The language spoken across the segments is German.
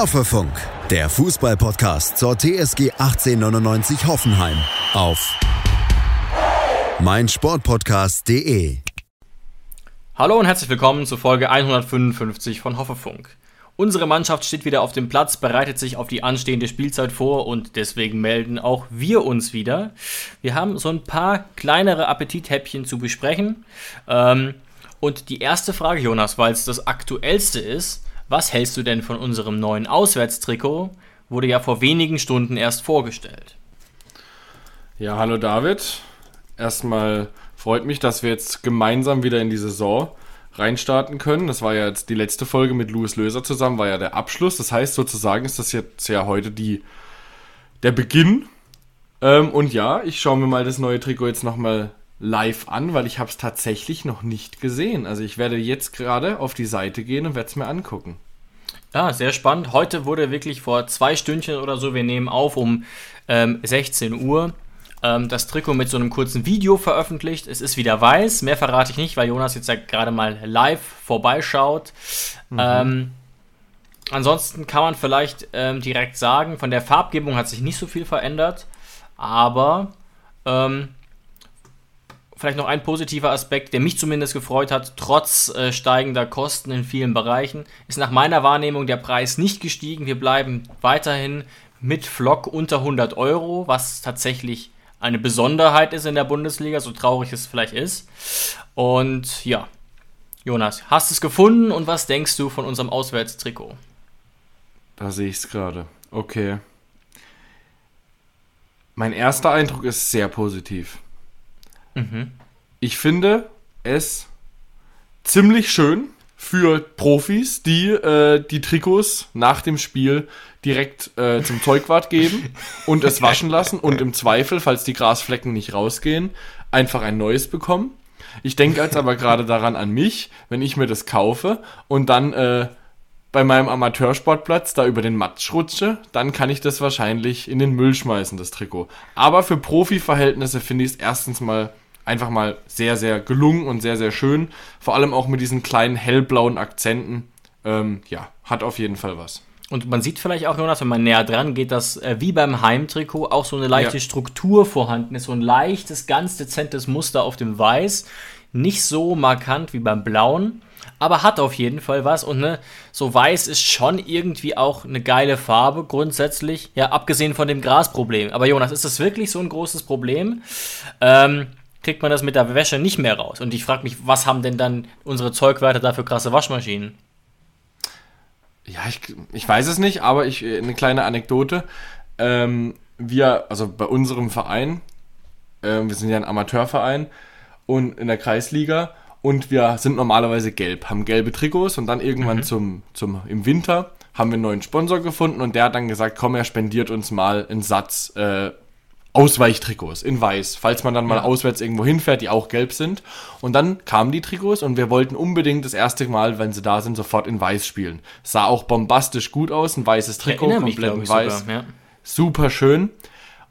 Hoffefunk, der Fußballpodcast zur TSG 1899 Hoffenheim auf meinsportpodcast.de. Hallo und herzlich willkommen zur Folge 155 von Hoffefunk. Unsere Mannschaft steht wieder auf dem Platz, bereitet sich auf die anstehende Spielzeit vor und deswegen melden auch wir uns wieder. Wir haben so ein paar kleinere Appetithäppchen zu besprechen. Ähm, und die erste Frage, Jonas, weil es das aktuellste ist, was hältst du denn von unserem neuen Auswärtstrikot? Wurde ja vor wenigen Stunden erst vorgestellt. Ja, hallo David. Erstmal freut mich, dass wir jetzt gemeinsam wieder in die Saison reinstarten können. Das war ja jetzt die letzte Folge mit Louis Löser zusammen, war ja der Abschluss. Das heißt, sozusagen ist das jetzt ja heute die, der Beginn. Ähm, und ja, ich schaue mir mal das neue Trikot jetzt nochmal live an, weil ich habe es tatsächlich noch nicht gesehen. Also ich werde jetzt gerade auf die Seite gehen und werde es mir angucken. Ja, sehr spannend. Heute wurde wirklich vor zwei Stündchen oder so, wir nehmen auf um ähm, 16 Uhr, ähm, das Trikot mit so einem kurzen Video veröffentlicht. Es ist wieder weiß, mehr verrate ich nicht, weil Jonas jetzt ja gerade mal live vorbeischaut. Mhm. Ähm, ansonsten kann man vielleicht ähm, direkt sagen, von der Farbgebung hat sich nicht so viel verändert, aber ähm, vielleicht noch ein positiver Aspekt, der mich zumindest gefreut hat, trotz äh, steigender Kosten in vielen Bereichen, ist nach meiner Wahrnehmung der Preis nicht gestiegen. Wir bleiben weiterhin mit Flock unter 100 Euro, was tatsächlich eine Besonderheit ist in der Bundesliga, so traurig es vielleicht ist. Und ja, Jonas, hast du es gefunden und was denkst du von unserem Auswärtstrikot? Da sehe ich es gerade. Okay. Mein erster Eindruck ist sehr positiv. Mhm. Ich finde es ziemlich schön für Profis, die äh, die Trikots nach dem Spiel direkt äh, zum Zeugwart geben und es waschen lassen und im Zweifel, falls die Grasflecken nicht rausgehen, einfach ein neues bekommen. Ich denke jetzt aber gerade daran an mich, wenn ich mir das kaufe und dann äh, bei meinem Amateursportplatz da über den Matsch rutsche, dann kann ich das wahrscheinlich in den Müll schmeißen, das Trikot. Aber für Profi-Verhältnisse finde ich es erstens mal einfach mal sehr, sehr gelungen und sehr, sehr schön. Vor allem auch mit diesen kleinen hellblauen Akzenten. Ähm, ja, hat auf jeden Fall was. Und man sieht vielleicht auch, Jonas, wenn man näher dran geht, dass äh, wie beim Heimtrikot auch so eine leichte ja. Struktur vorhanden ist, so ein leichtes, ganz dezentes Muster auf dem Weiß. Nicht so markant wie beim Blauen, aber hat auf jeden Fall was. Und ne, so weiß ist schon irgendwie auch eine geile Farbe grundsätzlich. Ja, abgesehen von dem Grasproblem. Aber Jonas, ist das wirklich so ein großes Problem? Ähm, kriegt man das mit der Wäsche nicht mehr raus. Und ich frage mich, was haben denn dann unsere Zeugwerte da für krasse Waschmaschinen? Ja, ich, ich weiß es nicht, aber ich, äh, eine kleine Anekdote. Ähm, wir, also bei unserem Verein, äh, wir sind ja ein Amateurverein und in der Kreisliga und wir sind normalerweise gelb, haben gelbe Trikots und dann irgendwann mhm. zum, zum, im Winter haben wir einen neuen Sponsor gefunden und der hat dann gesagt, komm, er spendiert uns mal einen Satz äh, Ausweichtrikots in weiß, falls man dann mal ja. auswärts irgendwo hinfährt, die auch gelb sind. Und dann kamen die Trikots und wir wollten unbedingt das erste Mal, wenn sie da sind, sofort in weiß spielen. Sah auch bombastisch gut aus, ein weißes Trikot, komplett in weiß. Sogar, ja. Super schön.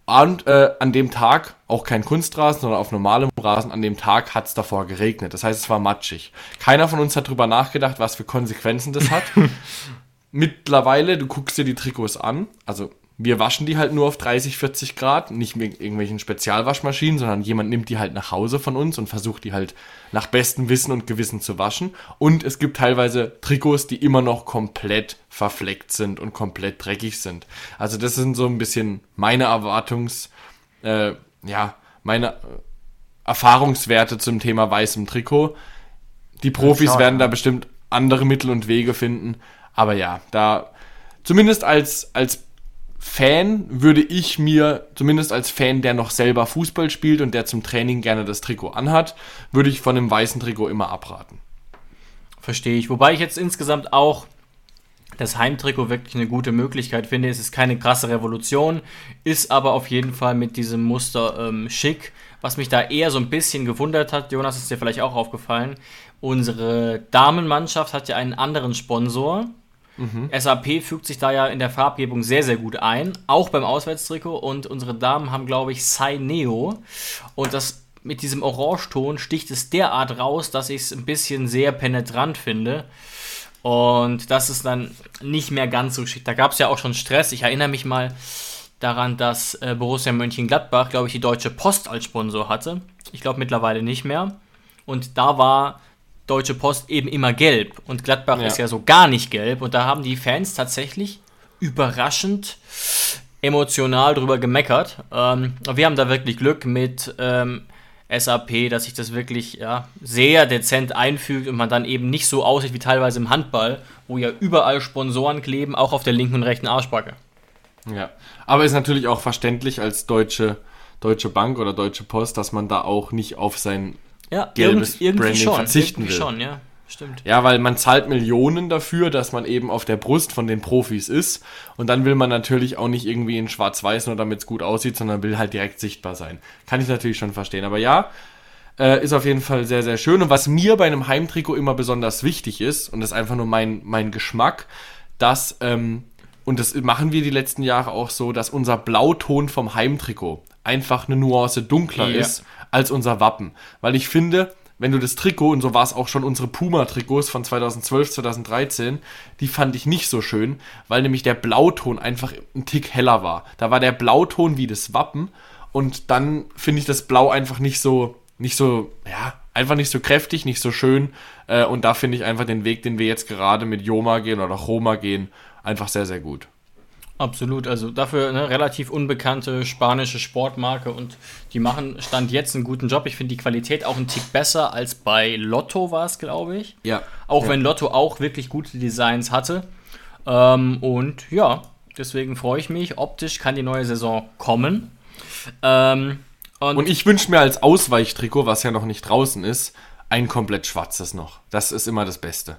Und äh, an dem Tag, auch kein Kunstrasen, sondern auf normalem Rasen, an dem Tag hat es davor geregnet. Das heißt, es war matschig. Keiner von uns hat drüber nachgedacht, was für Konsequenzen das hat. Mittlerweile, du guckst dir die Trikots an, also wir waschen die halt nur auf 30, 40 Grad, nicht mit irgendwelchen Spezialwaschmaschinen, sondern jemand nimmt die halt nach Hause von uns und versucht die halt nach bestem Wissen und Gewissen zu waschen. Und es gibt teilweise Trikots, die immer noch komplett verfleckt sind und komplett dreckig sind. Also das sind so ein bisschen meine Erwartungs, äh, ja, meine äh, Erfahrungswerte zum Thema weißem Trikot. Die Profis werden da bestimmt andere Mittel und Wege finden. Aber ja, da zumindest als, als Fan würde ich mir, zumindest als Fan, der noch selber Fußball spielt und der zum Training gerne das Trikot anhat, würde ich von einem weißen Trikot immer abraten. Verstehe ich. Wobei ich jetzt insgesamt auch das Heimtrikot wirklich eine gute Möglichkeit finde. Es ist keine krasse Revolution, ist aber auf jeden Fall mit diesem Muster ähm, schick. Was mich da eher so ein bisschen gewundert hat, Jonas ist dir vielleicht auch aufgefallen, unsere Damenmannschaft hat ja einen anderen Sponsor Mhm. SAP fügt sich da ja in der Farbgebung sehr, sehr gut ein, auch beim Auswärtstrikot. Und unsere Damen haben, glaube ich, Sai Neo. Und das mit diesem Orangeton sticht es derart raus, dass ich es ein bisschen sehr penetrant finde. Und das ist dann nicht mehr ganz so schick. Da gab es ja auch schon Stress. Ich erinnere mich mal daran, dass äh, Borussia Mönchengladbach, glaube ich, die Deutsche Post als Sponsor hatte. Ich glaube mittlerweile nicht mehr. Und da war Deutsche Post eben immer gelb. Und Gladbach ja. ist ja so gar nicht gelb. Und da haben die Fans tatsächlich überraschend emotional drüber gemeckert. Ähm, wir haben da wirklich Glück mit ähm, SAP, dass sich das wirklich ja, sehr dezent einfügt und man dann eben nicht so aussieht wie teilweise im Handball, wo ja überall Sponsoren kleben, auch auf der linken und rechten Arschbacke. Ja, aber ist natürlich auch verständlich als deutsche, deutsche Bank oder Deutsche Post, dass man da auch nicht auf sein ja, gelbes irgendwie Branding schon, verzichten irgendwie will. Schon, ja. Stimmt. Ja, weil man zahlt Millionen dafür, dass man eben auf der Brust von den Profis ist. Und dann will man natürlich auch nicht irgendwie in Schwarz-Weiß nur damit es gut aussieht, sondern will halt direkt sichtbar sein. Kann ich natürlich schon verstehen. Aber ja, äh, ist auf jeden Fall sehr, sehr schön. Und was mir bei einem Heimtrikot immer besonders wichtig ist, und das ist einfach nur mein, mein Geschmack, dass, ähm, und das machen wir die letzten Jahre auch so, dass unser Blauton vom Heimtrikot einfach eine Nuance dunkler ja. ist als unser Wappen. Weil ich finde, wenn du das Trikot, und so war es auch schon unsere Puma-Trikots von 2012, 2013, die fand ich nicht so schön, weil nämlich der Blauton einfach ein Tick heller war. Da war der Blauton wie das Wappen und dann finde ich das Blau einfach nicht so, nicht so, ja, einfach nicht so kräftig, nicht so schön. Äh, und da finde ich einfach den Weg, den wir jetzt gerade mit Joma gehen oder Choma gehen, einfach sehr, sehr gut. Absolut, also dafür eine relativ unbekannte spanische Sportmarke und die machen Stand jetzt einen guten Job. Ich finde die Qualität auch einen Tick besser als bei Lotto war es, glaube ich. Ja. Auch ja. wenn Lotto auch wirklich gute Designs hatte. Ähm, und ja, deswegen freue ich mich. Optisch kann die neue Saison kommen. Ähm, und, und ich wünsche mir als Ausweichtrikot, was ja noch nicht draußen ist, ein komplett schwarzes noch. Das ist immer das Beste.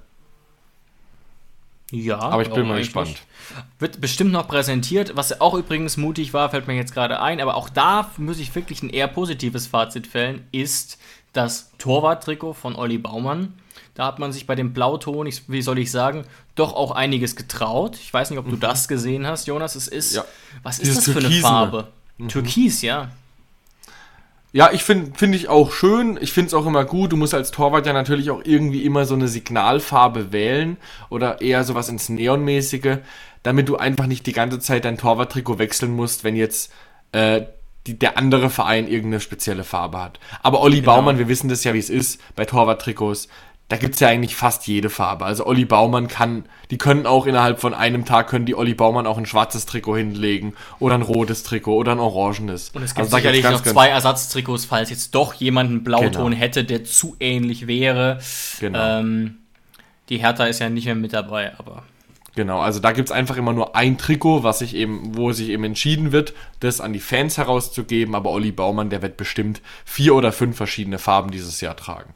Ja, aber ich bin mal gespannt. Wird bestimmt noch präsentiert. Was auch übrigens mutig war, fällt mir jetzt gerade ein, aber auch da muss ich wirklich ein eher positives Fazit fällen, ist das Torwarttrikot von Olli Baumann. Da hat man sich bei dem Blauton, wie soll ich sagen, doch auch einiges getraut. Ich weiß nicht, ob du mhm. das gesehen hast, Jonas. Es ist, ja. was ist Dieses das für eine Farbe? Mhm. Türkis, ja. Ja, ich finde finde ich auch schön. Ich finde es auch immer gut. Du musst als Torwart ja natürlich auch irgendwie immer so eine Signalfarbe wählen oder eher sowas ins Neonmäßige, damit du einfach nicht die ganze Zeit dein Torwarttrikot wechseln musst, wenn jetzt äh, die, der andere Verein irgendeine spezielle Farbe hat. Aber Olli genau. Baumann, wir wissen das ja, wie es ist bei Torwarttrikots da gibt es ja eigentlich fast jede Farbe. Also Olli Baumann kann, die können auch innerhalb von einem Tag, können die Olli Baumann auch ein schwarzes Trikot hinlegen oder ein rotes Trikot oder ein orangenes. Und es gibt also sicherlich noch zwei Ersatztrikots, falls jetzt doch jemand einen Blauton genau. hätte, der zu ähnlich wäre. Genau. Ähm, die Hertha ist ja nicht mehr mit dabei, aber... Genau, also da gibt es einfach immer nur ein Trikot, was sich eben, wo sich eben entschieden wird, das an die Fans herauszugeben, aber Olli Baumann, der wird bestimmt vier oder fünf verschiedene Farben dieses Jahr tragen.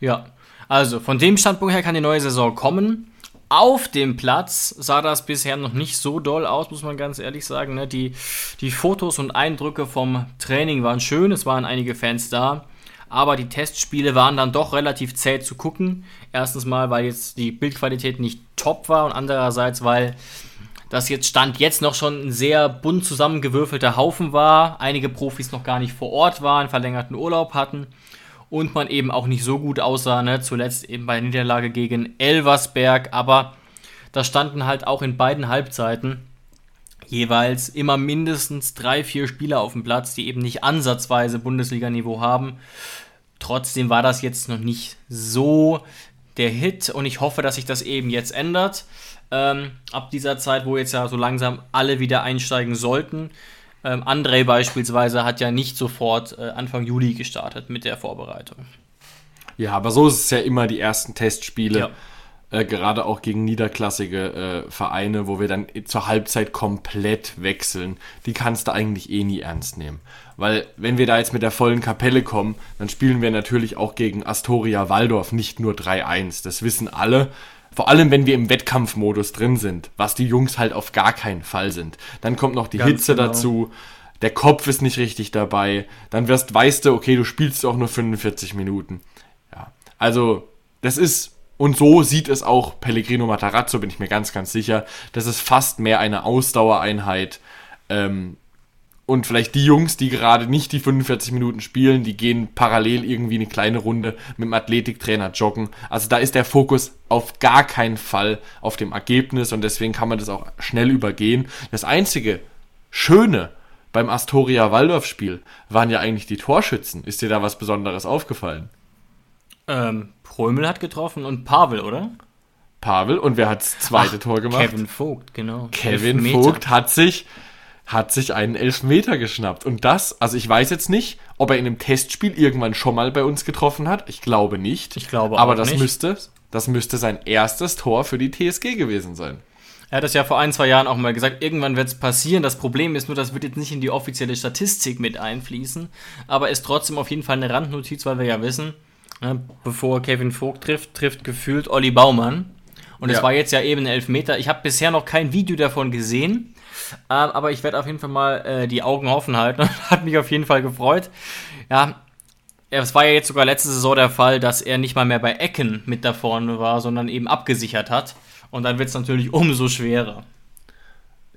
Ja, also, von dem Standpunkt her kann die neue Saison kommen. Auf dem Platz sah das bisher noch nicht so doll aus, muss man ganz ehrlich sagen. Ne? Die, die Fotos und Eindrücke vom Training waren schön, es waren einige Fans da, aber die Testspiele waren dann doch relativ zäh zu gucken. Erstens mal, weil jetzt die Bildqualität nicht top war und andererseits, weil das jetzt Stand jetzt noch schon ein sehr bunt zusammengewürfelter Haufen war. Einige Profis noch gar nicht vor Ort waren, verlängerten Urlaub hatten und man eben auch nicht so gut aussah, ne? zuletzt eben bei der Niederlage gegen Elversberg, aber da standen halt auch in beiden Halbzeiten jeweils immer mindestens drei, vier Spieler auf dem Platz, die eben nicht ansatzweise Bundesliga-Niveau haben. Trotzdem war das jetzt noch nicht so der Hit und ich hoffe, dass sich das eben jetzt ändert. Ähm, ab dieser Zeit, wo jetzt ja so langsam alle wieder einsteigen sollten, ähm, André beispielsweise hat ja nicht sofort äh, Anfang Juli gestartet mit der Vorbereitung. Ja, aber so ist es ja immer die ersten Testspiele. Ja. Äh, gerade auch gegen niederklassige äh, Vereine, wo wir dann zur Halbzeit komplett wechseln, die kannst du eigentlich eh nie ernst nehmen. Weil wenn wir da jetzt mit der vollen Kapelle kommen, dann spielen wir natürlich auch gegen Astoria Waldorf nicht nur 3-1. Das wissen alle. Vor allem, wenn wir im Wettkampfmodus drin sind, was die Jungs halt auf gar keinen Fall sind. Dann kommt noch die Ganz Hitze genau. dazu, der Kopf ist nicht richtig dabei, dann wirst, weißt du, okay, du spielst auch nur 45 Minuten. Ja, also, das ist, und so sieht es auch Pellegrino Matarazzo, bin ich mir ganz, ganz sicher. Das ist fast mehr eine Ausdauereinheit. Ähm, und vielleicht die Jungs, die gerade nicht die 45 Minuten spielen, die gehen parallel irgendwie eine kleine Runde mit dem Athletiktrainer joggen. Also da ist der Fokus auf gar keinen Fall auf dem Ergebnis und deswegen kann man das auch schnell übergehen. Das einzige Schöne beim Astoria Waldorf Spiel waren ja eigentlich die Torschützen. Ist dir da was Besonderes aufgefallen? Ähm, Prömel hat getroffen und Pavel, oder? Pavel und wer hat das zweite Ach, Tor gemacht? Kevin Vogt, genau. Kevin. Vogt hat sich hat sich einen Elfmeter geschnappt. Und das, also ich weiß jetzt nicht, ob er in einem Testspiel irgendwann schon mal bei uns getroffen hat. Ich glaube nicht. Ich glaube aber auch das nicht. müsste, das müsste sein erstes Tor für die TSG gewesen sein. Er hat das ja vor ein, zwei Jahren auch mal gesagt, irgendwann wird es passieren. Das Problem ist nur, das wird jetzt nicht in die offizielle Statistik mit einfließen, aber ist trotzdem auf jeden Fall eine Randnotiz, weil wir ja wissen, ne, bevor Kevin Vogt trifft, trifft gefühlt Olli Baumann. Und es ja. war jetzt ja eben ein Elfmeter. Ich habe bisher noch kein Video davon gesehen. Ähm, aber ich werde auf jeden Fall mal äh, die Augen offen halten. Hat mich auf jeden Fall gefreut. Ja, es war ja jetzt sogar letzte Saison der Fall, dass er nicht mal mehr bei Ecken mit da vorne war, sondern eben abgesichert hat. Und dann wird es natürlich umso schwerer.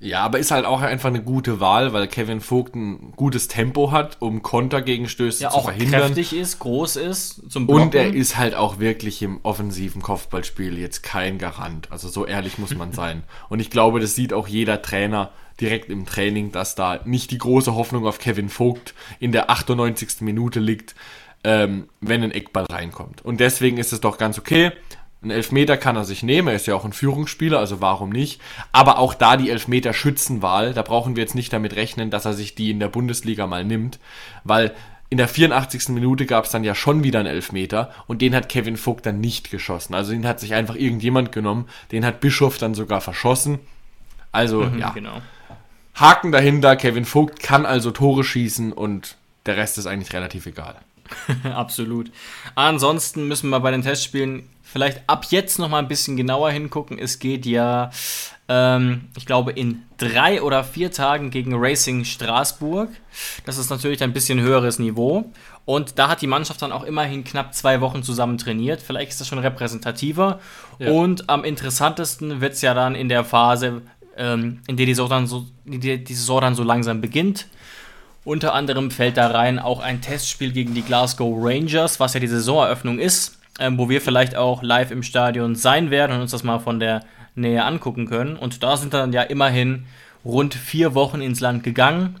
Ja, aber ist halt auch einfach eine gute Wahl, weil Kevin Vogt ein gutes Tempo hat, um Kontergegenstöße ja, zu verhindern. Ja, auch kräftig ist, groß ist, zum Blocken. Und er ist halt auch wirklich im offensiven Kopfballspiel jetzt kein Garant. Also so ehrlich muss man sein. Und ich glaube, das sieht auch jeder Trainer direkt im Training, dass da nicht die große Hoffnung auf Kevin Vogt in der 98. Minute liegt, ähm, wenn ein Eckball reinkommt. Und deswegen ist es doch ganz okay. Ein Elfmeter kann er sich nehmen, er ist ja auch ein Führungsspieler, also warum nicht? Aber auch da die Elfmeter-Schützenwahl, da brauchen wir jetzt nicht damit rechnen, dass er sich die in der Bundesliga mal nimmt, weil in der 84. Minute gab es dann ja schon wieder einen Elfmeter und den hat Kevin Vogt dann nicht geschossen. Also den hat sich einfach irgendjemand genommen, den hat Bischof dann sogar verschossen. Also mhm, ja, genau. Haken dahinter, Kevin Vogt kann also Tore schießen und der Rest ist eigentlich relativ egal. Absolut. Ansonsten müssen wir bei den Testspielen vielleicht ab jetzt noch mal ein bisschen genauer hingucken. Es geht ja, ähm, ich glaube, in drei oder vier Tagen gegen Racing Straßburg. Das ist natürlich ein bisschen höheres Niveau. Und da hat die Mannschaft dann auch immerhin knapp zwei Wochen zusammen trainiert. Vielleicht ist das schon repräsentativer. Ja. Und am interessantesten wird es ja dann in der Phase, ähm, in der die Saison, dann so, die, die Saison dann so langsam beginnt. Unter anderem fällt da rein auch ein Testspiel gegen die Glasgow Rangers, was ja die Saisoneröffnung ist, ähm, wo wir vielleicht auch live im Stadion sein werden und uns das mal von der Nähe angucken können. Und da sind dann ja immerhin rund vier Wochen ins Land gegangen.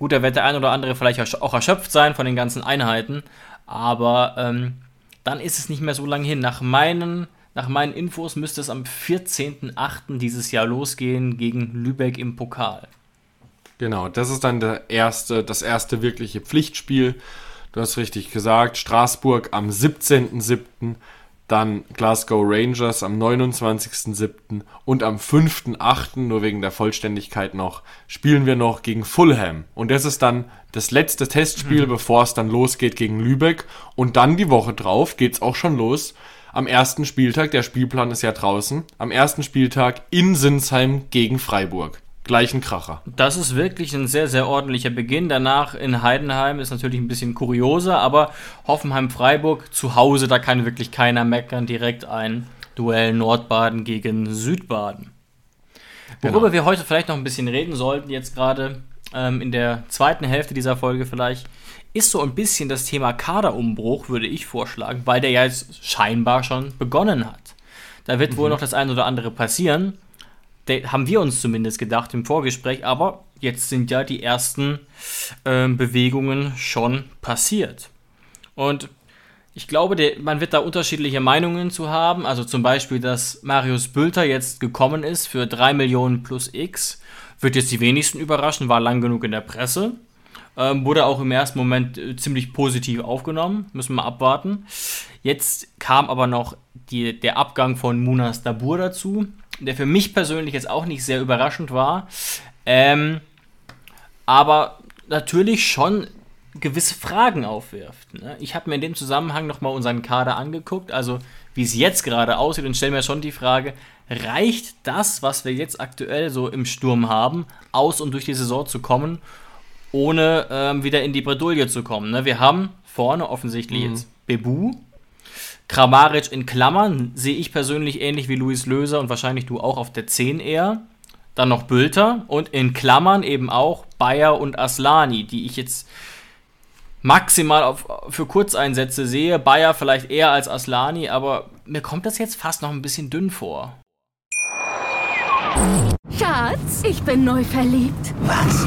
Gut, da wird der ein oder andere vielleicht auch erschöpft sein von den ganzen Einheiten, aber ähm, dann ist es nicht mehr so lange hin. Nach meinen, nach meinen Infos müsste es am 14.08. dieses Jahr losgehen gegen Lübeck im Pokal. Genau, das ist dann der erste, das erste wirkliche Pflichtspiel. Du hast richtig gesagt, Straßburg am 17.07., dann Glasgow Rangers am 29.07. und am 5.08., nur wegen der Vollständigkeit noch, spielen wir noch gegen Fulham. Und das ist dann das letzte Testspiel, mhm. bevor es dann losgeht gegen Lübeck. Und dann die Woche drauf geht es auch schon los. Am ersten Spieltag, der Spielplan ist ja draußen, am ersten Spieltag in Sinsheim gegen Freiburg gleichen Kracher. Das ist wirklich ein sehr, sehr ordentlicher Beginn. Danach in Heidenheim ist natürlich ein bisschen kurioser, aber Hoffenheim-Freiburg zu Hause, da kann wirklich keiner meckern. Direkt ein Duell Nordbaden gegen Südbaden. Worüber genau. wir heute vielleicht noch ein bisschen reden sollten, jetzt gerade ähm, in der zweiten Hälfte dieser Folge vielleicht, ist so ein bisschen das Thema Kaderumbruch, würde ich vorschlagen, weil der ja jetzt scheinbar schon begonnen hat. Da wird mhm. wohl noch das eine oder andere passieren haben wir uns zumindest gedacht im Vorgespräch, aber jetzt sind ja die ersten äh, Bewegungen schon passiert. Und ich glaube, der, man wird da unterschiedliche Meinungen zu haben. Also zum Beispiel, dass Marius Bülter jetzt gekommen ist für 3 Millionen plus X, wird jetzt die wenigsten überraschen, war lang genug in der Presse. Ähm, wurde auch im ersten Moment äh, ziemlich positiv aufgenommen, müssen wir abwarten. Jetzt kam aber noch die, der Abgang von Munas Dabur dazu, der für mich persönlich jetzt auch nicht sehr überraschend war. Ähm, aber natürlich schon gewisse Fragen aufwirft. Ne? Ich habe mir in dem Zusammenhang nochmal unseren Kader angeguckt, also wie es jetzt gerade aussieht und stelle mir schon die Frage, reicht das, was wir jetzt aktuell so im Sturm haben, aus, um durch die Saison zu kommen, ohne ähm, wieder in die Bredouille zu kommen? Ne? Wir haben vorne offensichtlich mhm. jetzt Bebu, Kramaric in Klammern sehe ich persönlich ähnlich wie Luis Löser und wahrscheinlich du auch auf der 10 eher. dann noch Bülter und in Klammern eben auch Bayer und Aslani, die ich jetzt maximal auf, für Kurzeinsätze sehe. Bayer vielleicht eher als Aslani, aber mir kommt das jetzt fast noch ein bisschen dünn vor. Schatz, ich bin neu verliebt. Was?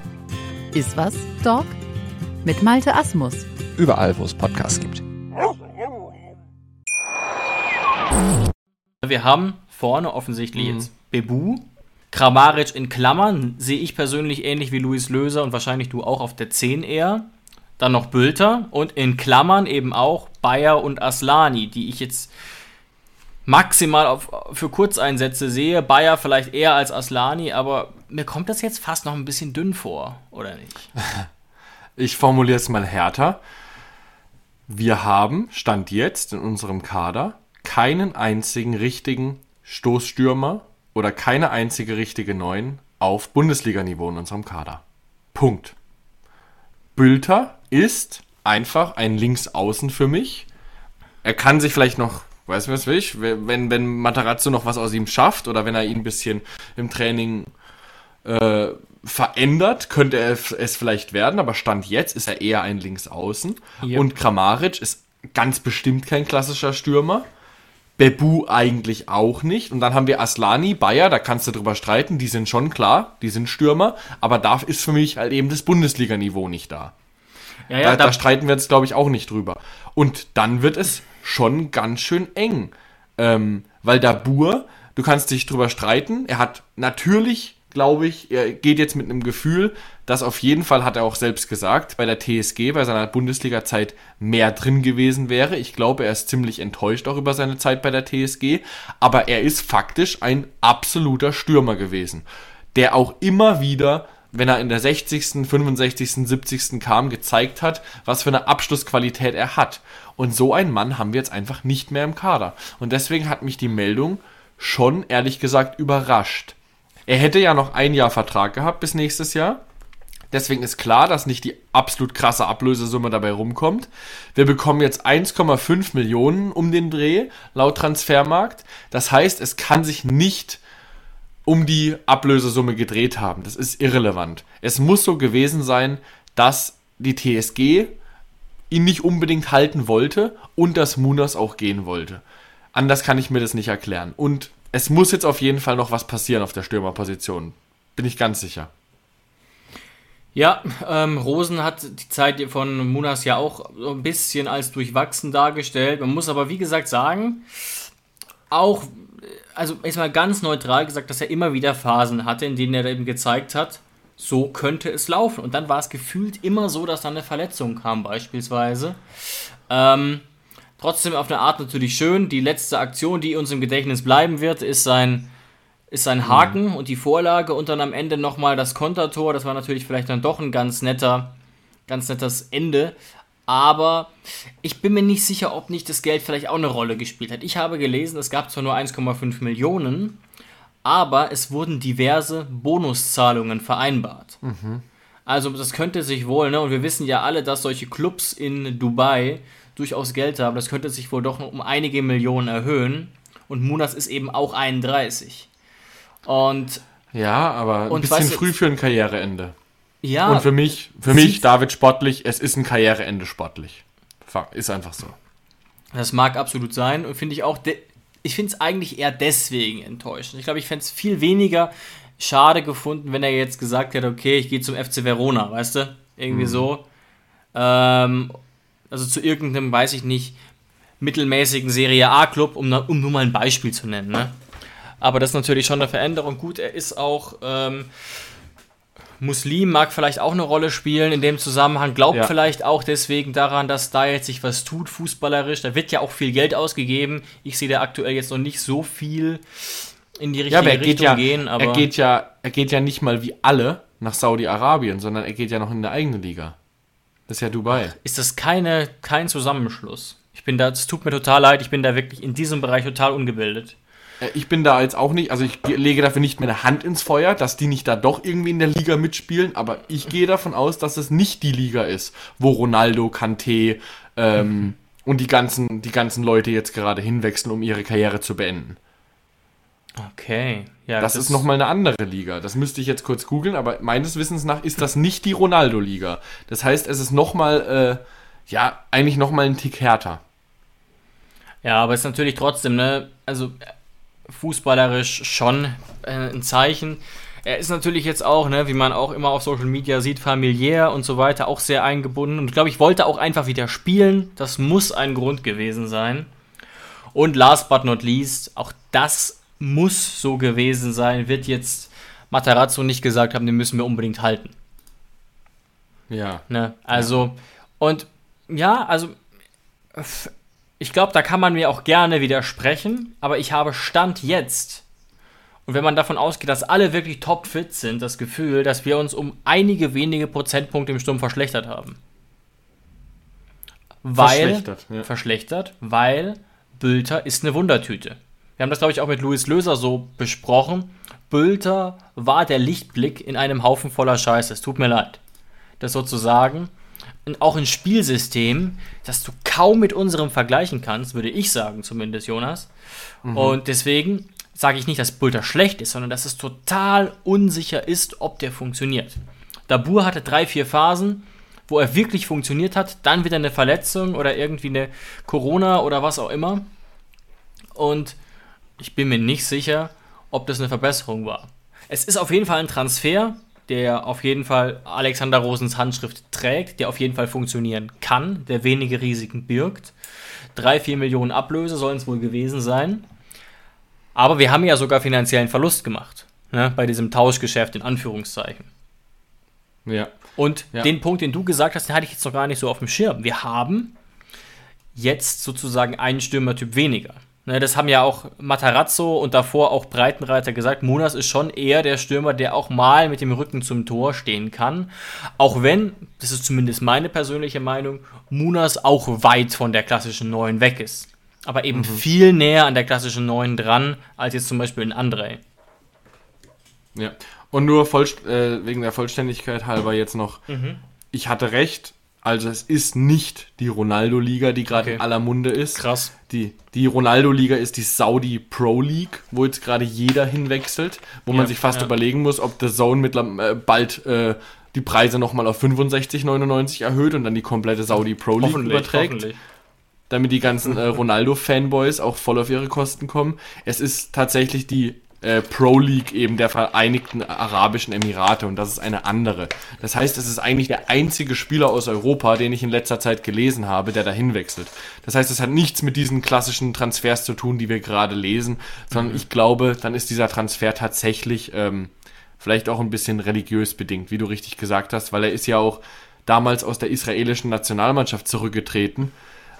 Iswas Dog mit Malte Asmus. Überall, wo es Podcasts gibt. Wir haben vorne offensichtlich jetzt Bebu. Kramaric in Klammern sehe ich persönlich ähnlich wie Luis Löser und wahrscheinlich du auch auf der 10 eher. Dann noch Bülter und in Klammern eben auch Bayer und Aslani, die ich jetzt maximal auf, für Kurzeinsätze sehe. Bayer vielleicht eher als Aslani, aber mir kommt das jetzt fast noch ein bisschen dünn vor, oder nicht? Ich formuliere es mal härter. Wir haben, Stand jetzt in unserem Kader, keinen einzigen richtigen Stoßstürmer oder keine einzige richtige Neun auf Bundesliga-Niveau in unserem Kader. Punkt. Bülter ist einfach ein Linksaußen für mich. Er kann sich vielleicht noch, weiß was will ich, wenn, wenn Matarazzo noch was aus ihm schafft oder wenn er ihn ein bisschen im Training äh, verändert, könnte er es vielleicht werden, aber Stand jetzt ist er eher ein Linksaußen. Yep. Und Kramaric ist ganz bestimmt kein klassischer Stürmer. Bebu eigentlich auch nicht. Und dann haben wir Aslani, Bayer, da kannst du drüber streiten, die sind schon klar, die sind Stürmer, aber da ist für mich halt eben das Bundesliga-Niveau nicht da. Ja, da, da, streiten wir jetzt, glaube ich, auch nicht drüber. Und dann wird es schon ganz schön eng. Ähm, weil Dabur, du kannst dich drüber streiten, er hat natürlich, glaube ich, er geht jetzt mit einem Gefühl, dass auf jeden Fall, hat er auch selbst gesagt, bei der TSG, bei seiner Bundesliga-Zeit mehr drin gewesen wäre. Ich glaube, er ist ziemlich enttäuscht auch über seine Zeit bei der TSG, aber er ist faktisch ein absoluter Stürmer gewesen, der auch immer wieder wenn er in der 60., 65., 70. kam, gezeigt hat, was für eine Abschlussqualität er hat. Und so einen Mann haben wir jetzt einfach nicht mehr im Kader. Und deswegen hat mich die Meldung schon, ehrlich gesagt, überrascht. Er hätte ja noch ein Jahr Vertrag gehabt bis nächstes Jahr. Deswegen ist klar, dass nicht die absolut krasse Ablösesumme dabei rumkommt. Wir bekommen jetzt 1,5 Millionen um den Dreh, laut Transfermarkt. Das heißt, es kann sich nicht um die Ablösesumme gedreht haben. Das ist irrelevant. Es muss so gewesen sein, dass die TSG ihn nicht unbedingt halten wollte und dass Munas auch gehen wollte. Anders kann ich mir das nicht erklären. Und es muss jetzt auf jeden Fall noch was passieren auf der Stürmerposition. Bin ich ganz sicher. Ja, ähm, Rosen hat die Zeit von Munas ja auch so ein bisschen als durchwachsen dargestellt. Man muss aber, wie gesagt, sagen, auch, also erstmal ganz neutral gesagt, dass er immer wieder Phasen hatte, in denen er eben gezeigt hat, so könnte es laufen. Und dann war es gefühlt immer so, dass dann eine Verletzung kam, beispielsweise. Ähm, trotzdem auf eine Art natürlich schön. Die letzte Aktion, die uns im Gedächtnis bleiben wird, ist sein ist sein Haken mhm. und die Vorlage und dann am Ende nochmal das Kontertor. Das war natürlich vielleicht dann doch ein ganz netter, ganz nettes Ende. Aber ich bin mir nicht sicher, ob nicht das Geld vielleicht auch eine Rolle gespielt hat. Ich habe gelesen, es gab zwar nur 1,5 Millionen, aber es wurden diverse Bonuszahlungen vereinbart. Mhm. Also das könnte sich wohl, ne? Und wir wissen ja alle, dass solche Clubs in Dubai durchaus Geld haben. Das könnte sich wohl doch noch um einige Millionen erhöhen. Und Munas ist eben auch 31. Und ja, aber ein bisschen weißt früh für ein Karriereende. Ja. Und für mich, für mich, David sportlich, es ist ein Karriereende sportlich. Ist einfach so. Das mag absolut sein und finde ich auch, ich finde es eigentlich eher deswegen enttäuschend. Ich glaube, ich fände es viel weniger schade gefunden, wenn er jetzt gesagt hätte, okay, ich gehe zum FC Verona, weißt du? Irgendwie mhm. so. Ähm, also zu irgendeinem, weiß ich nicht, mittelmäßigen Serie A-Club, um, um nur mal ein Beispiel zu nennen, ne? Aber das ist natürlich schon eine Veränderung. Gut, er ist auch ähm, Muslim, mag vielleicht auch eine Rolle spielen in dem Zusammenhang, glaubt ja. vielleicht auch deswegen daran, dass da jetzt sich was tut, fußballerisch. Da wird ja auch viel Geld ausgegeben. Ich sehe da aktuell jetzt noch nicht so viel in die Ja, richtige geht Richtung ja, gehen, aber er geht ja, er geht ja nicht mal wie alle nach Saudi-Arabien, sondern er geht ja noch in der eigene Liga. Das ist ja Dubai. ist das keine, kein Zusammenschluss. Ich bin da, es tut mir total leid, ich bin da wirklich in diesem Bereich total ungebildet. Äh, Ich bin da jetzt auch nicht, also ich ge- lege dafür nicht meine Hand ins Feuer, dass die nicht da doch irgendwie in der Liga mitspielen, aber ich gehe davon aus, dass es nicht die Liga ist, wo Ronaldo, Kanté ähm, und die ganzen, die ganzen Leute jetzt gerade hinwechseln, um ihre Karriere zu beenden. Okay, ja. Das, ist nochmal eine andere Liga. Das müsste ich jetzt kurz googeln, aber meines Wissens nach ist das nicht die Ronaldo-Liga. Das heißt, es ist nochmal, äh, ja, eigentlich nochmal ein Tick härter. Ja, aber es ist natürlich trotzdem, ne, also fußballerisch schon äh, ein Zeichen. Er ist natürlich jetzt auch, ne, wie man auch immer auf Social Media sieht, familiär und so weiter, auch sehr eingebunden. Und ich glaube, ich wollte auch einfach wieder spielen. Das muss ein Grund gewesen sein. Und last but not least, auch das muss so gewesen sein, wird jetzt Matarazzo nicht gesagt haben, den müssen wir unbedingt halten. Ja. Ne? Also, und ja, also, ich glaube, da kann man mir auch gerne widersprechen, aber ich habe Stand jetzt, und wenn man davon ausgeht, dass alle wirklich topfit sind, das Gefühl, dass wir uns um einige wenige Prozentpunkte im Sturm verschlechtert haben. Weil, Verschlechtert, ja. verschlechtert, weil Bülter ist eine Wundertüte. Wir haben das, glaube ich, auch mit Luis Löser so besprochen. Bülter war der Lichtblick in einem Haufen voller Scheiße. Es tut mir leid. Das sozusagen auch ein Spielsystem, das du kaum mit unserem vergleichen kannst, würde ich sagen, zumindest, Jonas. Und deswegen sage ich nicht, dass Bülter schlecht ist, sondern dass es total unsicher ist, ob der funktioniert. Dabur hatte drei, vier Phasen, wo er wirklich funktioniert hat, dann wieder eine Verletzung oder irgendwie eine Corona oder was auch immer. Und ich bin mir nicht sicher, ob das eine Verbesserung war. Es ist auf jeden Fall ein Transfer, der auf jeden Fall Alexander Rosens Handschrift trägt, der auf jeden Fall funktionieren kann, der wenige Risiken birgt. Drei, vier Millionen Ablöse sollen es wohl gewesen sein. Aber wir haben ja sogar finanziellen Verlust gemacht, ne, bei diesem Tauschgeschäft in Anführungszeichen. Ja. Und Ja. den Punkt, den du gesagt hast, den hatte ich jetzt noch gar nicht so auf dem Schirm. Wir haben jetzt sozusagen einen Stürmertyp weniger. Ne, das haben ja auch Matarazzo und davor auch Breitenreiter gesagt. Munas ist schon eher der Stürmer, der auch mal mit dem Rücken zum Tor stehen kann. Auch wenn, das ist zumindest meine persönliche Meinung, Munas auch weit von der klassischen Neuen weg ist. Aber eben viel näher an der klassischen Neuen dran, als jetzt zum Beispiel ein André. Ja. Und nur äh, wegen der Vollständigkeit halber jetzt noch, Mhm. ich hatte recht, also es ist nicht die Ronaldo-Liga, die gerade Okay. in aller Munde ist. Krass. Die, die Ronaldo-Liga ist die Saudi Pro League, wo jetzt gerade jeder hinwechselt, wo man Ja, sich fast ja. überlegen muss, ob The Zone mittler, äh, bald äh, die Preise nochmal auf 65,99 erhöht und dann die komplette Saudi Pro League überträgt damit die ganzen äh, Ronaldo-Fanboys auch voll auf ihre Kosten kommen. Es ist tatsächlich die äh, Pro League eben der Vereinigten Arabischen Emirate und das ist eine andere. Das heißt, es ist eigentlich der einzige Spieler aus Europa, den ich in letzter Zeit gelesen habe, der dahin wechselt. Das heißt, es hat nichts mit diesen klassischen Transfers zu tun, die wir gerade lesen, sondern ich glaube, dann ist dieser Transfer tatsächlich ähm, vielleicht auch ein bisschen religiös bedingt, wie du richtig gesagt hast, weil er ist ja auch damals aus der israelischen Nationalmannschaft zurückgetreten,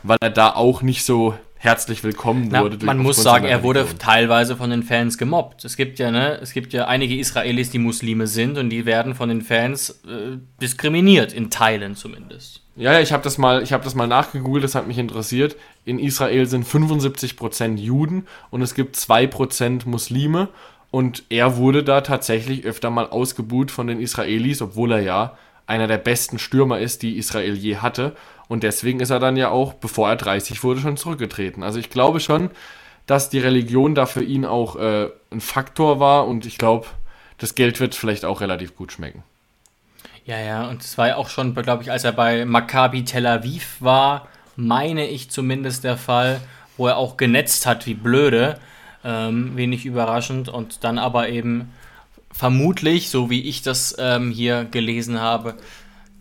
weil er da auch nicht so herzlich willkommen Na, wurde. durch- man muss sagen, er wurde teilweise von den Fans gemobbt. Es gibt ja, ne, es gibt ja einige Israelis, die Muslime sind und die werden von den Fans äh, diskriminiert, in Teilen zumindest. Ja, ja, ich habe das mal, ich habe das mal nachgegoogelt, das hat mich interessiert. In Israel sind 75% Juden und es gibt 2% Muslime und er wurde da tatsächlich öfter mal ausgebuht von den Israelis, obwohl er ja einer der besten Stürmer ist, die Israel je hatte und deswegen ist er dann ja auch, bevor er 30 wurde, schon zurückgetreten. Also ich glaube schon, dass die Religion da für ihn auch äh, ein Faktor war und ich glaube, das Geld wird vielleicht auch relativ gut schmecken. Ja, ja, und es war ja auch schon, glaube ich, als er bei Maccabi Tel Aviv war, meine ich zumindest der Fall, wo er auch genetzt hat wie blöde, ähm, wenig überraschend und dann aber eben vermutlich, so wie ich das ähm, hier gelesen habe,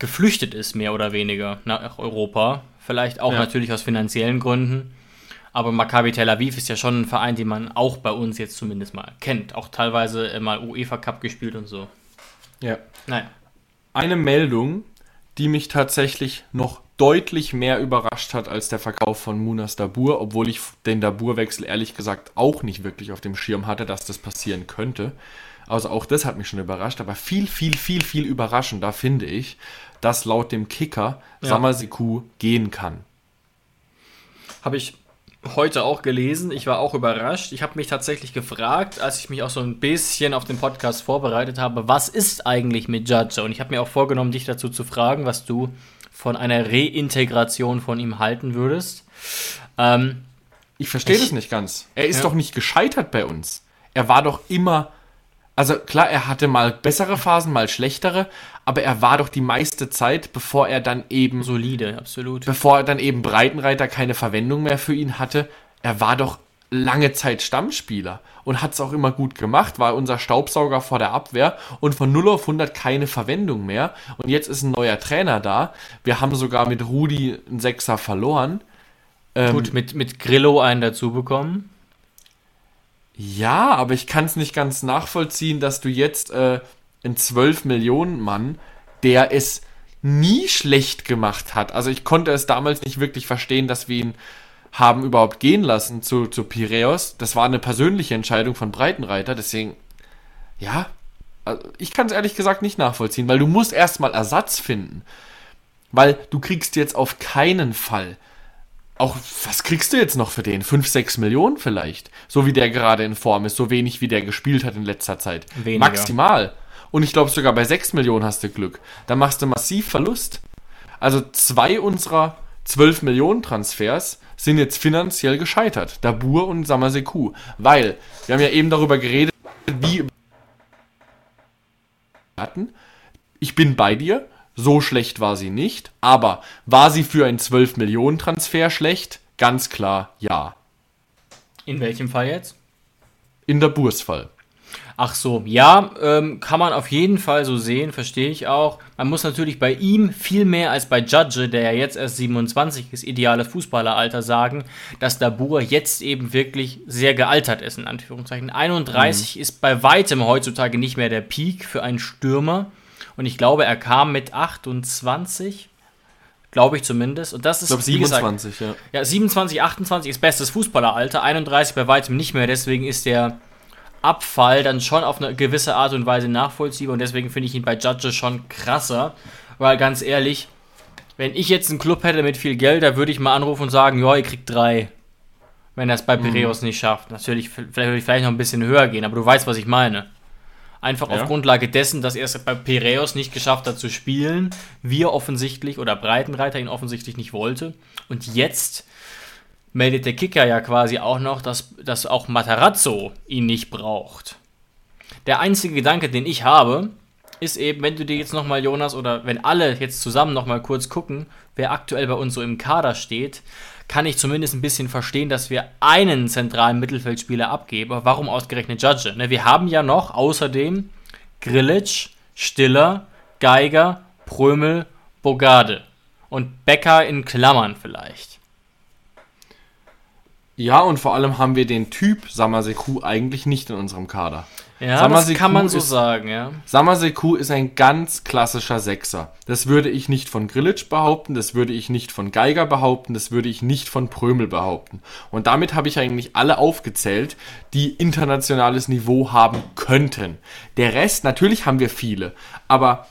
geflüchtet ist, mehr oder weniger, nach Europa. Vielleicht auch Ja. natürlich aus finanziellen Gründen. Aber Maccabi Tel Aviv ist ja schon ein Verein, den man auch bei uns jetzt zumindest mal kennt. Auch teilweise mal UEFA Cup gespielt und so. Ja. Naja. eine Meldung, die mich tatsächlich noch deutlich mehr überrascht hat als der Verkauf von Munas Dabur, obwohl ich den Dabur-Wechsel ehrlich gesagt auch nicht wirklich auf dem Schirm hatte, dass das passieren könnte. Also auch das hat mich schon überrascht, aber viel, viel, viel, viel überraschender finde ich, dass laut dem Kicker Ja. Samaseku gehen kann. Habe ich heute auch gelesen. Ich war auch überrascht. Ich habe mich tatsächlich gefragt, als ich mich auch so ein bisschen auf den Podcast vorbereitet habe, was ist eigentlich mit Judge? Und ich habe mir auch vorgenommen, dich dazu zu fragen, was du von einer Reintegration von ihm halten würdest. Ähm, Ich verstehe das nicht ganz. Er ist Ja. doch nicht gescheitert bei uns. Er war doch immer. Also klar, er hatte mal bessere Phasen, mal schlechtere, aber er war doch die meiste Zeit, bevor er dann eben solide, absolut. bevor er dann eben Breitenreiter keine Verwendung mehr für ihn hatte, er war doch lange Zeit Stammspieler und hat es auch immer gut gemacht, war unser Staubsauger vor der Abwehr und von 0 auf 100 keine Verwendung mehr. Und jetzt ist ein neuer Trainer da. Wir haben sogar mit Rudi einen Sechser verloren. Ähm, Gut, mit, mit Grillo einen dazu bekommen. Ja, aber ich kann es nicht ganz nachvollziehen, dass du jetzt äh, einen 12 Millionen Mann, der es nie schlecht gemacht hat. Also ich konnte es damals nicht wirklich verstehen, dass wir ihn haben überhaupt gehen lassen zu, zu Piräus. Das war eine persönliche Entscheidung von Breitenreiter, deswegen, ja, also ich kann es ehrlich gesagt nicht nachvollziehen, weil du musst erstmal Ersatz finden. Weil du kriegst jetzt auf keinen Fall auch, was kriegst du jetzt noch für den? 5, 6 Millionen vielleicht? So wie der gerade in Form ist, so wenig wie der gespielt hat in letzter Zeit. Weniger. Maximal. Und ich glaube, sogar bei 6 Millionen hast du Glück. Da machst du massiv Verlust. Also zwei unserer 12 Millionen Transfers sind jetzt finanziell gescheitert. Dabur und Samaseku. Weil, wir haben ja eben darüber geredet, wie hatten. Ich bin bei dir. So schlecht war sie nicht. Aber war sie für einen 12 Millionen Transfer schlecht? Ganz klar, ja. In welchem Fall jetzt? In der Bursfall. Ach so, ja, ähm, kann man auf jeden Fall so sehen, verstehe ich auch. Man muss natürlich bei ihm viel mehr als bei Judge, der ja jetzt erst 27 ist, ideale Fußballeralter, sagen, dass Dabur jetzt eben wirklich sehr gealtert ist, in Anführungszeichen. 31 ist bei weitem heutzutage nicht mehr der Peak für einen Stürmer. Und ich glaube, er kam mit 28, glaube ich zumindest. Und das ist, Ich glaube wie gesagt, 27, ja. ja, 27, 28 ist bestes Fußballeralter, 31 bei weitem nicht mehr. Deswegen ist der Abfall dann schon auf eine gewisse Art und Weise nachvollziehbar. Und deswegen finde ich ihn bei Judge schon krasser. Weil ganz ehrlich, wenn ich jetzt einen Club hätte mit viel Geld, da würde ich mal anrufen und sagen, ja, ihr kriegt drei. Wenn er es bei Piraeus nicht schafft. Natürlich, vielleicht würde ich vielleicht noch ein bisschen höher gehen, aber du weißt, was ich meine. Einfach Ja. auf Grundlage dessen, dass er es bei Piraeus nicht geschafft hat zu spielen, wir offensichtlich oder Breitenreiter ihn offensichtlich nicht wollte. Und jetzt meldet der Kicker ja quasi auch noch, dass, dass auch Matarazzo ihn nicht braucht. Der einzige Gedanke, den ich habe, ist eben, wenn du dir jetzt nochmal, Jonas, oder wenn alle jetzt zusammen nochmal kurz gucken, wer aktuell bei uns so im Kader steht, kann ich zumindest ein bisschen verstehen, dass wir einen zentralen Mittelfeldspieler abgeben. Warum ausgerechnet Judge? Ne, wir haben ja noch außerdem Grilic, Stiller, Geiger, Prömel, Bogarde. Und Becker in Klammern vielleicht. Ja, und vor allem haben wir den Typ Samaseku eigentlich nicht in unserem Kader. Ja, Samaseku das kann man so ist- sagen, ja. Samaseku ist ein ganz klassischer Sechser. Das würde ich nicht von Grilic behaupten, das würde ich nicht von Geiger behaupten, das würde ich nicht von Prömel behaupten. Und damit habe ich eigentlich alle aufgezählt, die internationales Niveau haben könnten. Der Rest, natürlich haben wir viele, aber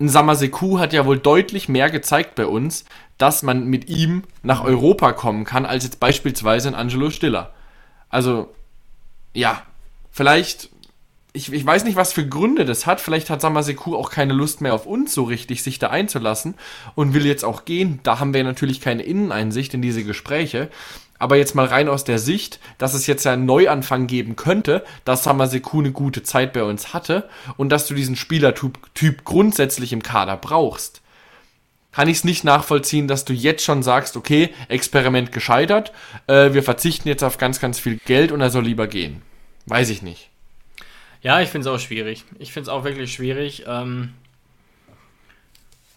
ein Samaseku hat ja wohl deutlich mehr gezeigt bei uns, dass man mit ihm nach Europa kommen kann, als jetzt beispielsweise ein Angelo Stiller. Also, ja, vielleicht, ich, ich weiß nicht, was für Gründe das hat. Vielleicht hat Samaseku auch keine Lust mehr auf uns so richtig, sich da einzulassen und will jetzt auch gehen. Da haben wir natürlich keine Inneneinsicht in diese Gespräche. Aber jetzt mal rein aus der Sicht, dass es jetzt ja einen Neuanfang geben könnte, dass Samaseku eine gute Zeit bei uns hatte und dass du diesen Spielertyp Typ grundsätzlich im Kader brauchst kann ich es nicht nachvollziehen, dass du jetzt schon sagst, okay, Experiment gescheitert, äh, wir verzichten jetzt auf ganz, ganz viel Geld und er soll lieber gehen. Weiß ich nicht. Ja, ich finde es auch schwierig. Ich finde es auch wirklich schwierig. Ähm,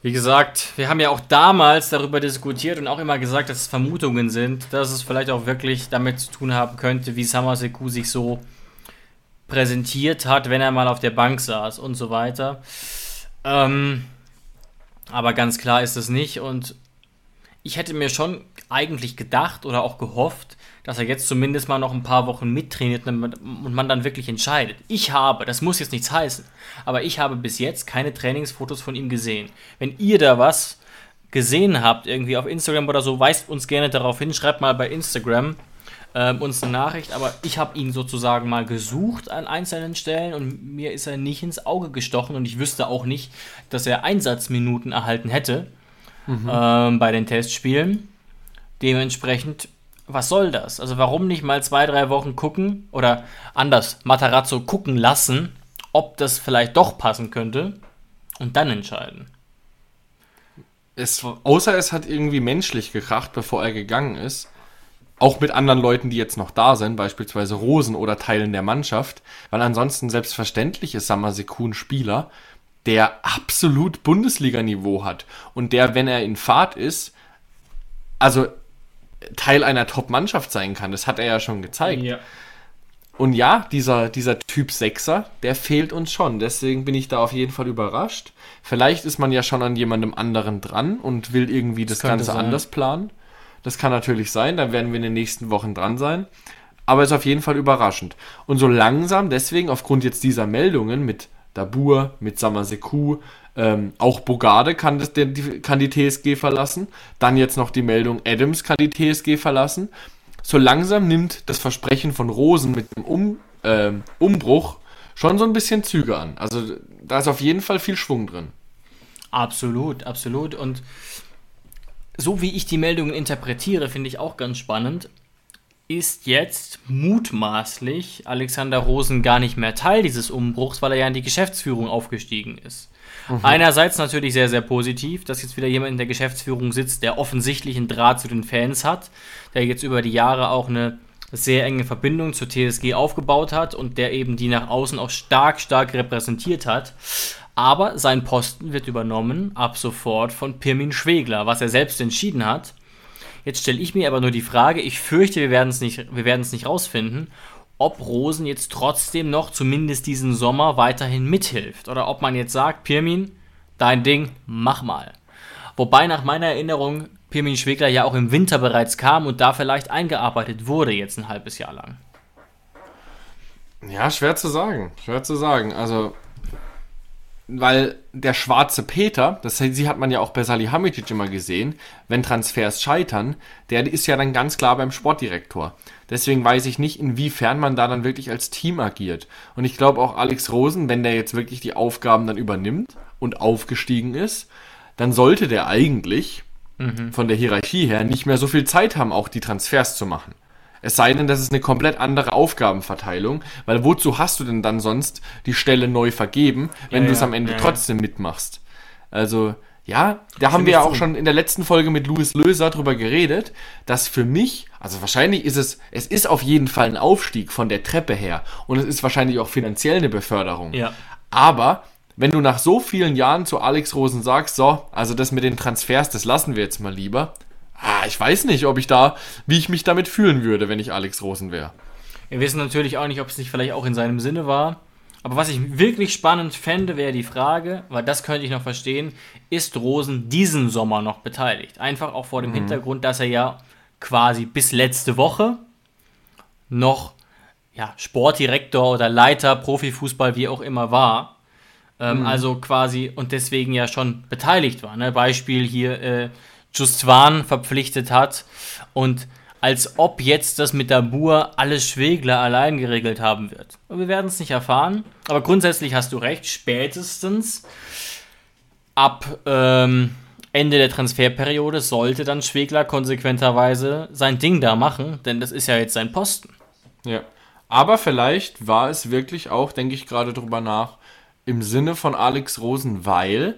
wie gesagt, wir haben ja auch damals darüber diskutiert und auch immer gesagt, dass es Vermutungen sind, dass es vielleicht auch wirklich damit zu tun haben könnte, wie Samaseku sich so präsentiert hat, wenn er mal auf der Bank saß und so weiter. Ähm, aber ganz klar ist es nicht und ich hätte mir schon eigentlich gedacht oder auch gehofft, dass er jetzt zumindest mal noch ein paar Wochen mittrainiert und man dann wirklich entscheidet. Ich habe, das muss jetzt nichts heißen, aber ich habe bis jetzt keine Trainingsfotos von ihm gesehen. Wenn ihr da was gesehen habt, irgendwie auf Instagram oder so, weist uns gerne darauf hin, schreibt mal bei Instagram ähm, uns eine Nachricht, aber ich habe ihn sozusagen mal gesucht an einzelnen Stellen und mir ist er nicht ins Auge gestochen und ich wüsste auch nicht, dass er Einsatzminuten erhalten hätte mhm. ähm, bei den Testspielen. Dementsprechend, was soll das? Also warum nicht mal zwei, drei Wochen gucken oder anders, Matarazzo gucken lassen, ob das vielleicht doch passen könnte und dann entscheiden. Es, außer es hat irgendwie menschlich gekracht, bevor er gegangen ist, auch mit anderen Leuten, die jetzt noch da sind, beispielsweise Rosen oder Teilen der Mannschaft, weil ansonsten selbstverständlich ist Samaseku ein Spieler, der absolut Bundesliga-Niveau hat und der, wenn er in Fahrt ist, also Teil einer Top-Mannschaft sein kann. Das hat er ja schon gezeigt. Ja. Und ja, dieser, dieser Typ Sechser, der fehlt uns schon. Deswegen bin ich da auf jeden Fall überrascht. Vielleicht ist man ja schon an jemandem anderen dran und will irgendwie das, das Ganze sein. anders planen. Das kann natürlich sein, dann werden wir in den nächsten Wochen dran sein. Aber ist auf jeden Fall überraschend. Und so langsam, deswegen aufgrund jetzt dieser Meldungen mit Dabur, mit Samaseku, ähm, auch Bogarde kann, das, die, kann die TSG verlassen. Dann jetzt noch die Meldung, Adams kann die TSG verlassen. So langsam nimmt das Versprechen von Rosen mit dem um, äh, Umbruch schon so ein bisschen Züge an. Also da ist auf jeden Fall viel Schwung drin. Absolut, absolut. Und so wie ich die Meldungen interpretiere, finde ich auch ganz spannend, ist jetzt mutmaßlich Alexander Rosen gar nicht mehr Teil dieses Umbruchs, weil er ja in die Geschäftsführung aufgestiegen ist. Mhm. Einerseits natürlich sehr, sehr positiv, dass jetzt wieder jemand in der Geschäftsführung sitzt, der offensichtlich einen Draht zu den Fans hat, der jetzt über die Jahre auch eine sehr enge Verbindung zur TSG aufgebaut hat und der eben die nach außen auch stark, stark repräsentiert hat. Aber sein Posten wird übernommen ab sofort von Pirmin Schwegler, was er selbst entschieden hat. Jetzt stelle ich mir aber nur die Frage, ich fürchte, wir werden es nicht, nicht rausfinden, ob Rosen jetzt trotzdem noch zumindest diesen Sommer weiterhin mithilft. Oder ob man jetzt sagt, Pirmin, dein Ding, mach mal. Wobei nach meiner Erinnerung Pirmin Schwegler ja auch im Winter bereits kam und da vielleicht eingearbeitet wurde, jetzt ein halbes Jahr lang. Ja, schwer zu sagen. Schwer zu sagen. Also weil der schwarze Peter, das sie hat man ja auch bei Salihamidzic immer gesehen, wenn Transfers scheitern, der ist ja dann ganz klar beim Sportdirektor. Deswegen weiß ich nicht, inwiefern man da dann wirklich als Team agiert. Und ich glaube auch Alex Rosen, wenn der jetzt wirklich die Aufgaben dann übernimmt und aufgestiegen ist, dann sollte der eigentlich mhm. von der Hierarchie her nicht mehr so viel Zeit haben, auch die Transfers zu machen. Es sei denn, das ist eine komplett andere Aufgabenverteilung, weil wozu hast du denn dann sonst die Stelle neu vergeben, wenn ja, du es am Ende ja, trotzdem mitmachst? Also, ja, da haben wir ja auch schon in der letzten Folge mit Louis Löser drüber geredet, dass für mich, also wahrscheinlich ist es, es ist auf jeden Fall ein Aufstieg von der Treppe her und es ist wahrscheinlich auch finanziell eine Beförderung. Ja. Aber wenn du nach so vielen Jahren zu Alex Rosen sagst, so, also das mit den Transfers, das lassen wir jetzt mal lieber, ah, ich weiß nicht, ob ich da, wie ich mich damit fühlen würde, wenn ich Alex Rosen wäre. Wir wissen natürlich auch nicht, ob es nicht vielleicht auch in seinem Sinne war. Aber was ich wirklich spannend fände, wäre die Frage, weil das könnte ich noch verstehen, ist Rosen diesen Sommer noch beteiligt? Einfach auch vor dem mhm. Hintergrund, dass er ja quasi bis letzte Woche noch ja, Sportdirektor oder Leiter Profifußball, wie auch immer war. Ähm, mhm. Also quasi und deswegen ja schon beteiligt war. Ne? Beispiel hier äh, Justwan verpflichtet hat und als ob jetzt das mit Dabur alles Schwegler allein geregelt haben wird. wir werden es nicht erfahren, aber grundsätzlich hast du recht, spätestens ab ähm, Ende der Transferperiode sollte dann Schwegler konsequenterweise sein Ding da machen, denn das ist ja jetzt sein Posten. Ja, aber vielleicht war es wirklich auch, denke ich gerade drüber nach, im Sinne von Alex Rosen, weil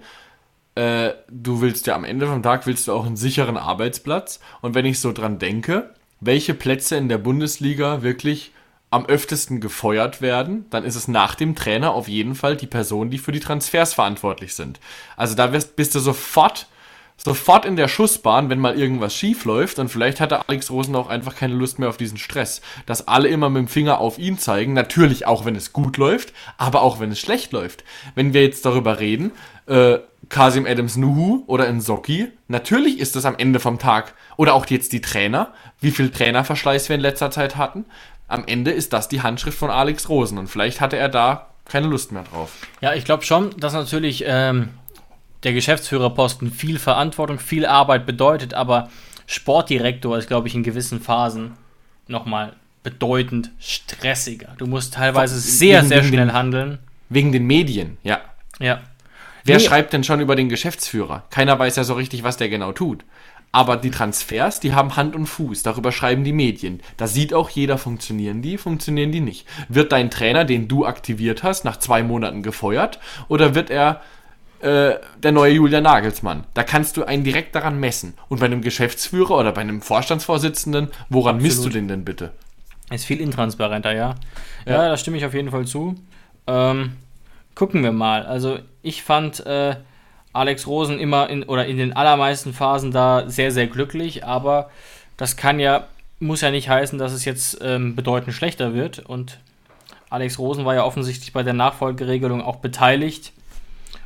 äh, du willst ja am Ende vom Tag willst du auch einen sicheren Arbeitsplatz. Und wenn ich so dran denke, welche Plätze in der Bundesliga wirklich am öftesten gefeuert werden, dann ist es nach dem Trainer auf jeden Fall die Person, die für die Transfers verantwortlich sind. Also da bist, du sofort sofort in der Schussbahn, wenn mal irgendwas schief läuft. Und vielleicht hatte Alex Rosen auch einfach keine Lust mehr auf diesen Stress. Dass alle immer mit dem Finger auf ihn zeigen. Natürlich auch, wenn es gut läuft, aber auch, wenn es schlecht läuft. Wenn wir jetzt darüber reden, äh, Kasim Adams Nuhu oder Nsoki, natürlich ist es am Ende vom Tag, oder auch jetzt die Trainer, wie viel Trainerverschleiß wir in letzter Zeit hatten, am Ende ist das die Handschrift von Alex Rosen. Und vielleicht hatte er da keine Lust mehr drauf. Ja, ich glaube schon, dass natürlich ähm, der Geschäftsführerposten viel Verantwortung, viel Arbeit bedeutet, aber Sportdirektor ist, glaube ich, in gewissen Phasen nochmal bedeutend stressiger. Du musst teilweise sehr, wegen, sehr schnell den, handeln. Wegen den Medien, ja. Ja. Wer Nee. schreibt denn schon über den Geschäftsführer? Keiner weiß ja so richtig, was der genau tut. Aber die Transfers, die haben Hand und Fuß. Darüber schreiben die Medien. Da sieht auch jeder, funktionieren die, funktionieren die nicht. Wird dein Trainer, den du aktiviert hast, nach zwei Monaten gefeuert? Oder wird er äh, der neue Julian Nagelsmann? Da kannst du einen direkt daran messen. Und bei einem Geschäftsführer oder bei einem Vorstandsvorsitzenden, woran misst du den denn bitte? Ist viel intransparenter, ja. Ja, Ja. da stimme ich auf jeden Fall zu. Ähm, gucken wir mal. Also ich fand äh, Alex Rosen immer in oder in den allermeisten Phasen da sehr, sehr glücklich, aber das kann ja, muss ja nicht heißen, dass es jetzt ähm, bedeutend schlechter wird. Und Alex Rosen war ja offensichtlich bei der Nachfolgeregelung auch beteiligt.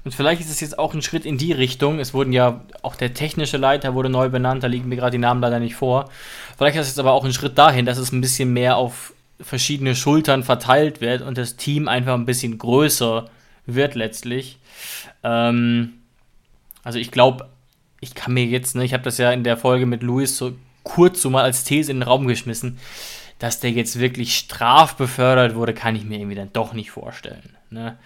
Und vielleicht ist es jetzt auch ein Schritt in die Richtung. Es wurden ja, auch der technische Leiter wurde neu benannt, da liegen mir gerade die Namen leider nicht vor. Vielleicht ist es jetzt aber auch ein Schritt dahin, dass es ein bisschen mehr auf verschiedene Schultern verteilt wird und das Team einfach ein bisschen größer wird letztlich. Ähm, also ich glaube, ich kann mir jetzt, ne, ich habe das ja in der Folge mit Luis so kurz so mal als These in den Raum geschmissen, dass der jetzt wirklich strafbefördert wurde, kann ich mir irgendwie dann doch nicht vorstellen. Ne?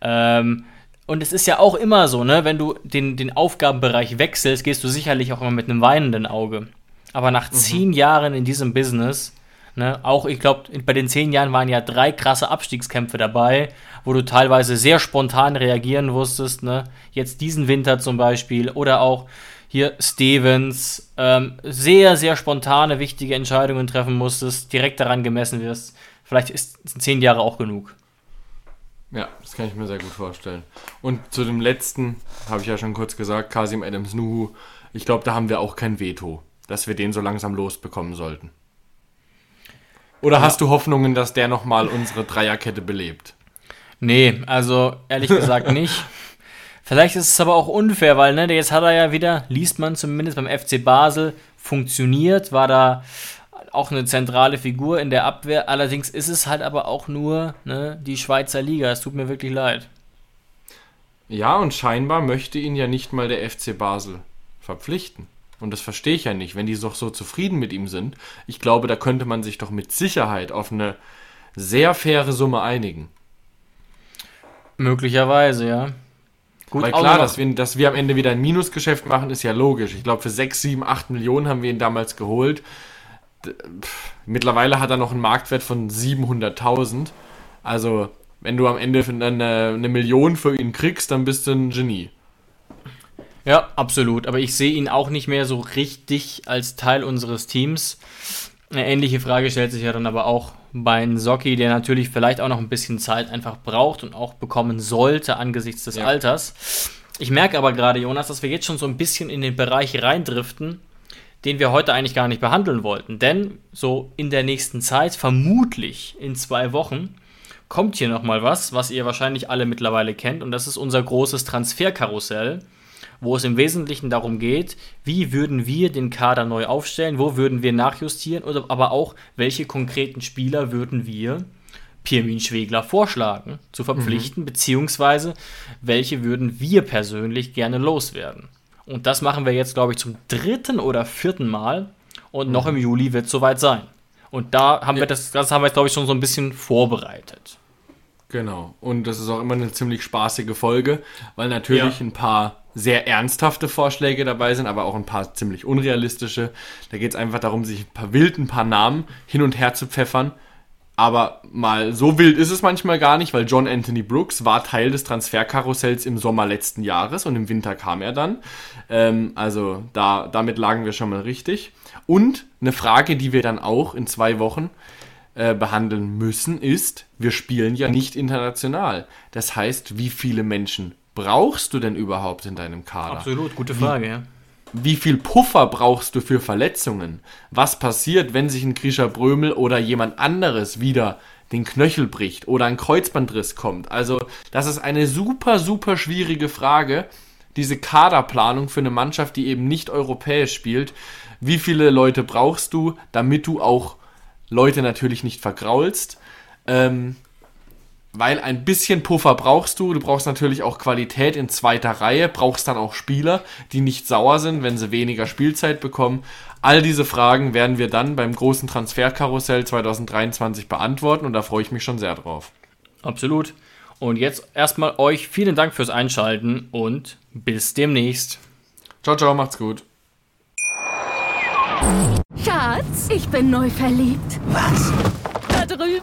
Ähm, und es ist ja auch immer so, ne, wenn du den, den Aufgabenbereich wechselst, gehst du sicherlich auch immer mit einem weinenden Auge. Aber nach zehn Jahren in diesem Business, ne, auch ich glaube, bei den zehn Jahren waren ja drei krasse Abstiegskämpfe dabei, wo du teilweise sehr spontan reagieren musstest, ne? Jetzt diesen Winter zum Beispiel oder auch hier Stevens, ähm, sehr, sehr spontane, wichtige Entscheidungen treffen musstest, direkt daran gemessen wirst. Vielleicht ist sind zehn Jahre auch genug. Ja, das kann ich mir sehr gut vorstellen. Und zu dem letzten, habe ich ja schon kurz gesagt, Kasim Adams Nuhu, ich glaube, da haben wir auch kein Veto, dass wir den so langsam losbekommen sollten. Oder hast du Hoffnungen, dass der nochmal unsere Dreierkette belebt? Nee, also ehrlich gesagt nicht. Vielleicht ist es aber auch unfair, weil ne, jetzt hat er ja wieder, liest man zumindest beim FC Basel, funktioniert, war da auch eine zentrale Figur in der Abwehr. Allerdings ist es halt aber auch nur ne, die Schweizer Liga. Es tut mir wirklich leid. Ja, und scheinbar möchte ihn ja nicht mal der FC Basel verpflichten. Und das verstehe ich ja nicht, wenn die doch so zufrieden mit ihm sind. Ich glaube, da könnte man sich doch mit Sicherheit auf eine sehr faire Summe einigen. Möglicherweise, ja. Gut, Weil klar, dass wir, dass wir am Ende wieder ein Minusgeschäft machen, ist ja logisch. Ich glaube, für 6, 7, 8 Millionen haben wir ihn damals geholt. Mittlerweile hat er noch einen Marktwert von 700.000. Also, wenn du am Ende eine, eine Million für ihn kriegst, dann bist du ein Genie. Ja, absolut. Aber ich sehe ihn auch nicht mehr so richtig als Teil unseres Teams. Eine ähnliche Frage stellt sich ja dann aber auch bei Socki, der natürlich vielleicht auch noch ein bisschen Zeit einfach braucht und auch bekommen sollte angesichts des Ja. Alters. Ich merke aber gerade, Jonas, dass wir jetzt schon so ein bisschen in den Bereich reindriften, den wir heute eigentlich gar nicht behandeln wollten. Denn so in der nächsten Zeit, vermutlich in zwei Wochen, kommt hier nochmal was, was ihr wahrscheinlich alle mittlerweile kennt. Und das ist unser großes Transferkarussell wo es im Wesentlichen darum geht, wie würden wir den Kader neu aufstellen, wo würden wir nachjustieren, oder aber auch, welche konkreten Spieler würden wir Pirmin Schwegler vorschlagen, zu verpflichten, beziehungsweise welche würden wir persönlich gerne loswerden. Und das machen wir jetzt, glaube ich, zum dritten oder vierten Mal und noch im Juli wird es soweit sein. Und da haben wir das, das haben wir, glaube ich, schon so ein bisschen vorbereitet. Genau. Und das ist auch immer eine ziemlich spaßige Folge, weil natürlich Ja. ein paar sehr ernsthafte Vorschläge dabei sind, aber auch ein paar ziemlich unrealistische. Da geht es einfach darum, sich ein paar wild, ein paar Namen hin und her zu pfeffern. Aber mal so wild ist es manchmal gar nicht, weil John Anthony Brooks war Teil des Transferkarussells im Sommer letzten Jahres und im Winter kam er dann. Ähm, also da, damit lagen wir schon mal richtig. Und eine Frage, die wir dann auch in zwei Wochen äh, behandeln müssen, ist, wir spielen ja nicht international. Das heißt, wie viele Menschen brauchst du denn überhaupt in deinem Kader? Absolut, gute Frage, ja. Wie viel Puffer brauchst du für Verletzungen? Was passiert, wenn sich ein Grisha Brömel oder jemand anderes wieder den Knöchel bricht oder ein Kreuzbandriss kommt? Also, das ist eine super, super schwierige Frage. Diese Kaderplanung für eine Mannschaft, die eben nicht europäisch spielt. Wie viele Leute brauchst du, damit du auch Leute natürlich nicht vergraulst? Ähm, weil ein bisschen Puffer brauchst du. Du brauchst natürlich auch Qualität in zweiter Reihe, brauchst dann auch Spieler, die nicht sauer sind, wenn sie weniger Spielzeit bekommen. All diese Fragen werden wir dann beim großen Transferkarussell 2023 beantworten und da freue ich mich schon sehr drauf. Absolut. Und jetzt erstmal euch vielen Dank fürs Einschalten und bis demnächst. Ciao, ciao, macht's gut. Schatz, ich bin neu verliebt. Was?